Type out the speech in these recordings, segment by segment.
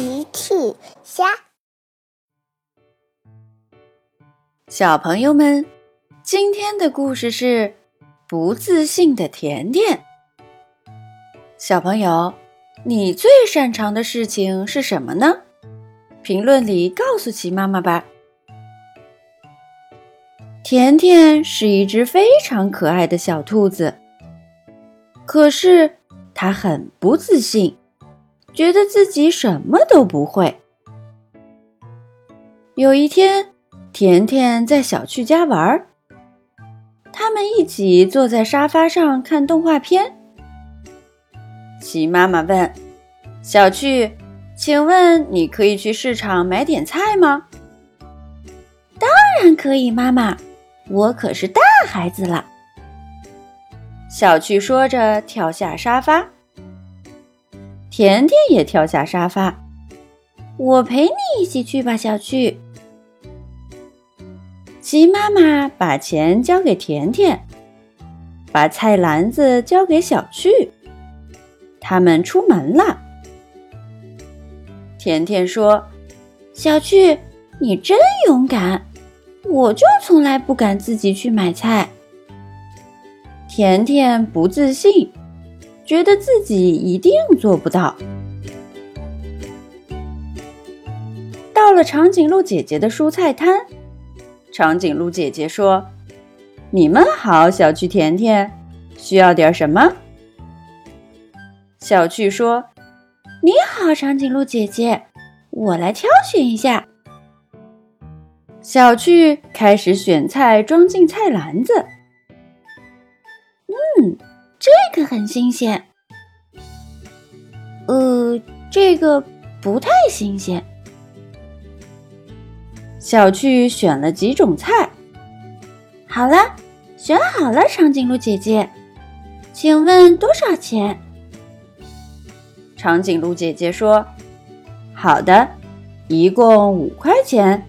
奇趣虾，小朋友们，今天的故事是不自信的甜甜。小朋友，你最擅长的事情是什么呢？评论里告诉奇妈妈吧。甜甜是一只非常可爱的小兔子，可是它很不自信。觉得自己什么都不会。有一天，甜甜在小趣家玩，他们一起坐在沙发上看动画片。齐妈妈问：“小趣，请问你可以去市场买点菜吗？”“当然可以，妈妈，我可是大孩子了。”小趣说着，跳下沙发。甜甜也跳下沙发，我陪你一起去吧，小趣。鸡妈妈把钱交给甜甜，把菜篮子交给小趣，他们出门了。甜甜说：“小趣，你真勇敢，我就从来不敢自己去买菜。”甜甜不自信。觉得自己一定做不到。到了长颈鹿姐姐的蔬菜摊，长颈鹿姐姐说：“你们好，小趣甜甜，需要点什么？”小趣说：“你好，长颈鹿姐姐，我来挑选一下。”小趣开始选菜，装进菜篮子。很新鲜，呃，这个不太新鲜。小趣选了几种菜，好了，选好了，长颈鹿姐姐，请问多少钱？长颈鹿姐姐说：“好的，一共五块钱。”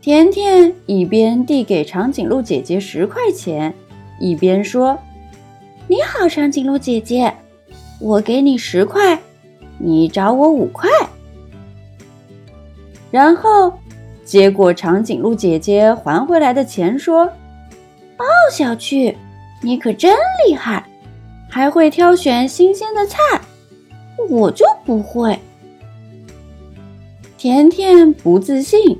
甜甜一边递给长颈鹿姐姐十块钱，一边说。你好，长颈鹿姐姐，我给你十块，你找我五块。然后接过长颈鹿姐姐还回来的钱，说：“哦，小趣，你可真厉害，还会挑选新鲜的菜，我就不会。”甜甜不自信，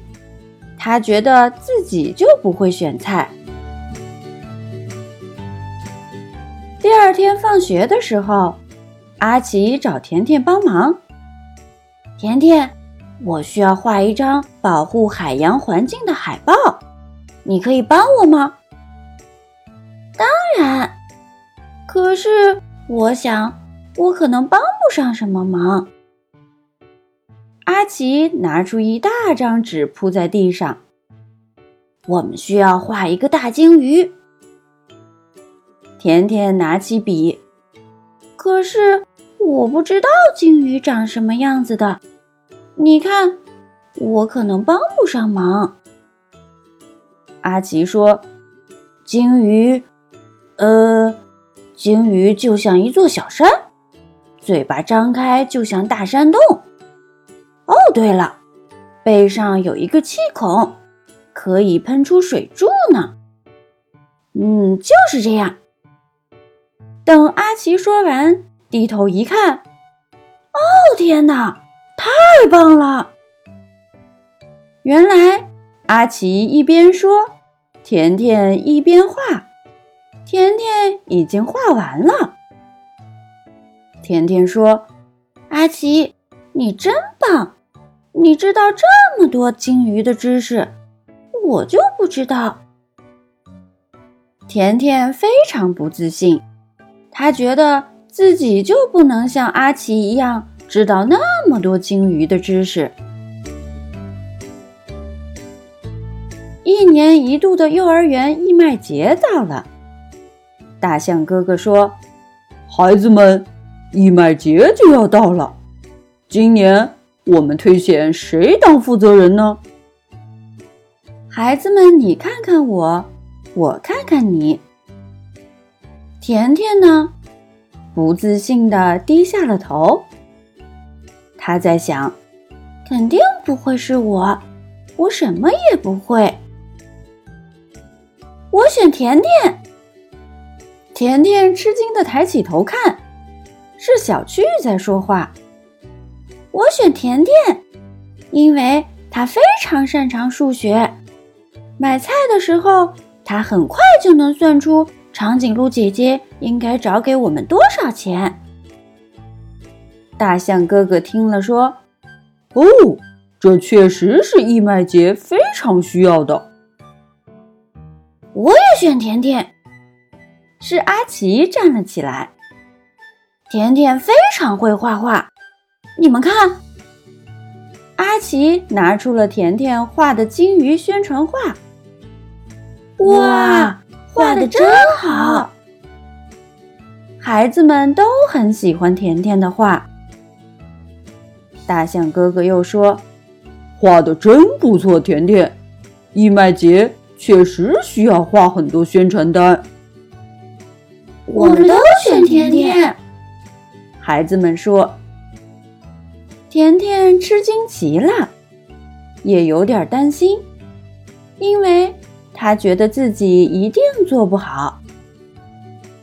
她觉得自己就不会选菜。天放学的时候，阿奇找甜甜帮忙。甜甜，我需要画一张保护海洋环境的海报，你可以帮我吗？当然。可是我想，我可能帮不上什么忙。阿奇拿出一大张纸铺在地上。我们需要画一个大鲸鱼。甜甜拿起笔，可是我不知道鲸鱼长什么样子的。你看，我可能帮不上忙。阿奇说：“鲸鱼，呃，鲸鱼就像一座小山，嘴巴张开就像大山洞。哦，对了，背上有一个气孔，可以喷出水柱呢。嗯，就是这样。”等阿奇说完，低头一看，哦天哪，太棒了！原来阿奇一边说，甜甜一边画，甜甜已经画完了。甜甜说：“阿奇，你真棒，你知道这么多鲸鱼的知识，我就不知道。”甜甜非常不自信。他觉得自己就不能像阿奇一样知道那么多鲸鱼的知识。一年一度的幼儿园义卖节到了，大象哥哥说：“孩子们，义卖节就要到了，今年我们推选谁当负责人呢？”孩子们，你看看我，我看看你。甜甜呢，不自信的低下了头。他在想，肯定不会是我，我什么也不会。我选甜甜。甜甜吃惊的抬起头看，是小趣在说话。我选甜甜，因为他非常擅长数学。买菜的时候，他很快就能算出长颈鹿姐姐应该找给我们多少钱。大象哥哥听了说：“哦，这确实是义卖节非常需要的。”我也选甜甜。是阿奇站了起来。甜甜非常会画画，你们看，阿奇拿出了甜甜画的金鱼宣传画。哇，画的真好！孩子们都很喜欢甜甜的画。大象哥哥又说：“画的真不错，甜甜。义卖节确实需要画很多宣传单。”我们都选甜甜。孩子们说：“甜甜吃惊极了，也有点担心，因为他觉得自己一定做不好。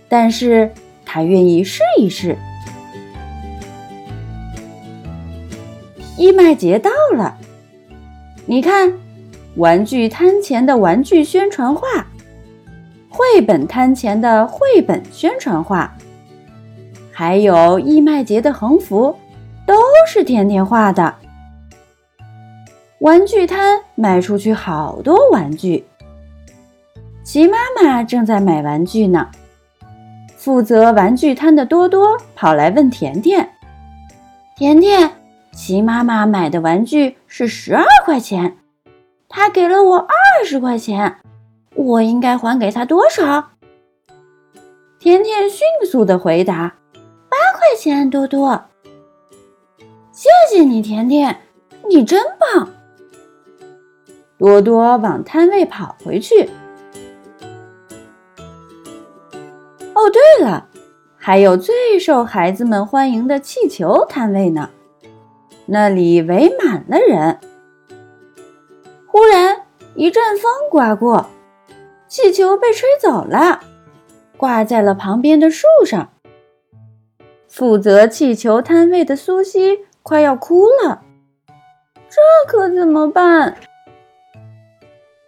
但是他愿意试一试。”义卖节到了，你看，玩具摊前的玩具宣传画。绘本摊前的绘本宣传画，还有义卖节的横幅，都是甜甜画的。玩具摊卖出去好多玩具，齐妈妈正在买玩具呢。负责玩具摊的多多跑来问甜甜：“甜甜，齐妈妈买的玩具是十二块钱，她给了我二十块钱。”我应该还给她多少？甜甜迅速的回答：“八块钱，多多。”谢谢你，甜甜，你真棒。多多往摊位跑回去。哦，对了，还有最受孩子们欢迎的气球摊位呢，那里围满了人。忽然一阵风刮过。气球被吹走了，挂在了旁边的树上。负责气球摊位的苏西快要哭了，这可怎么办？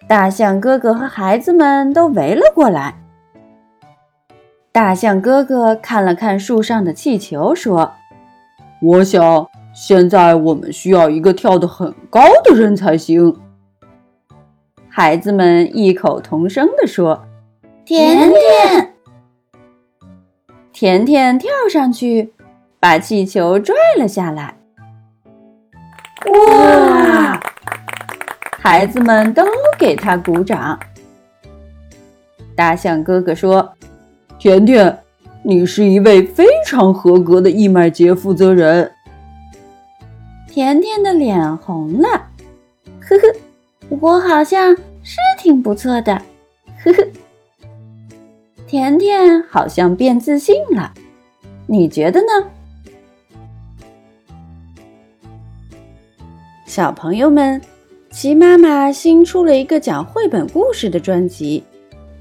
大象哥哥和孩子们都围了过来。大象哥哥看了看树上的气球，说：“我想现在我们需要一个跳得很高的人才行。”孩子们异口同声地说：“甜甜！”甜甜跳上去，把气球拽了下来。哇！孩子们都给他鼓掌。大象哥哥说：“甜甜，你是一位非常合格的义卖节负责人。”甜甜的脸红了，呵呵。我好像是挺不错的，呵呵。甜甜好像变自信了，你觉得呢？小朋友们，齐妈妈新出了一个讲绘本故事的专辑，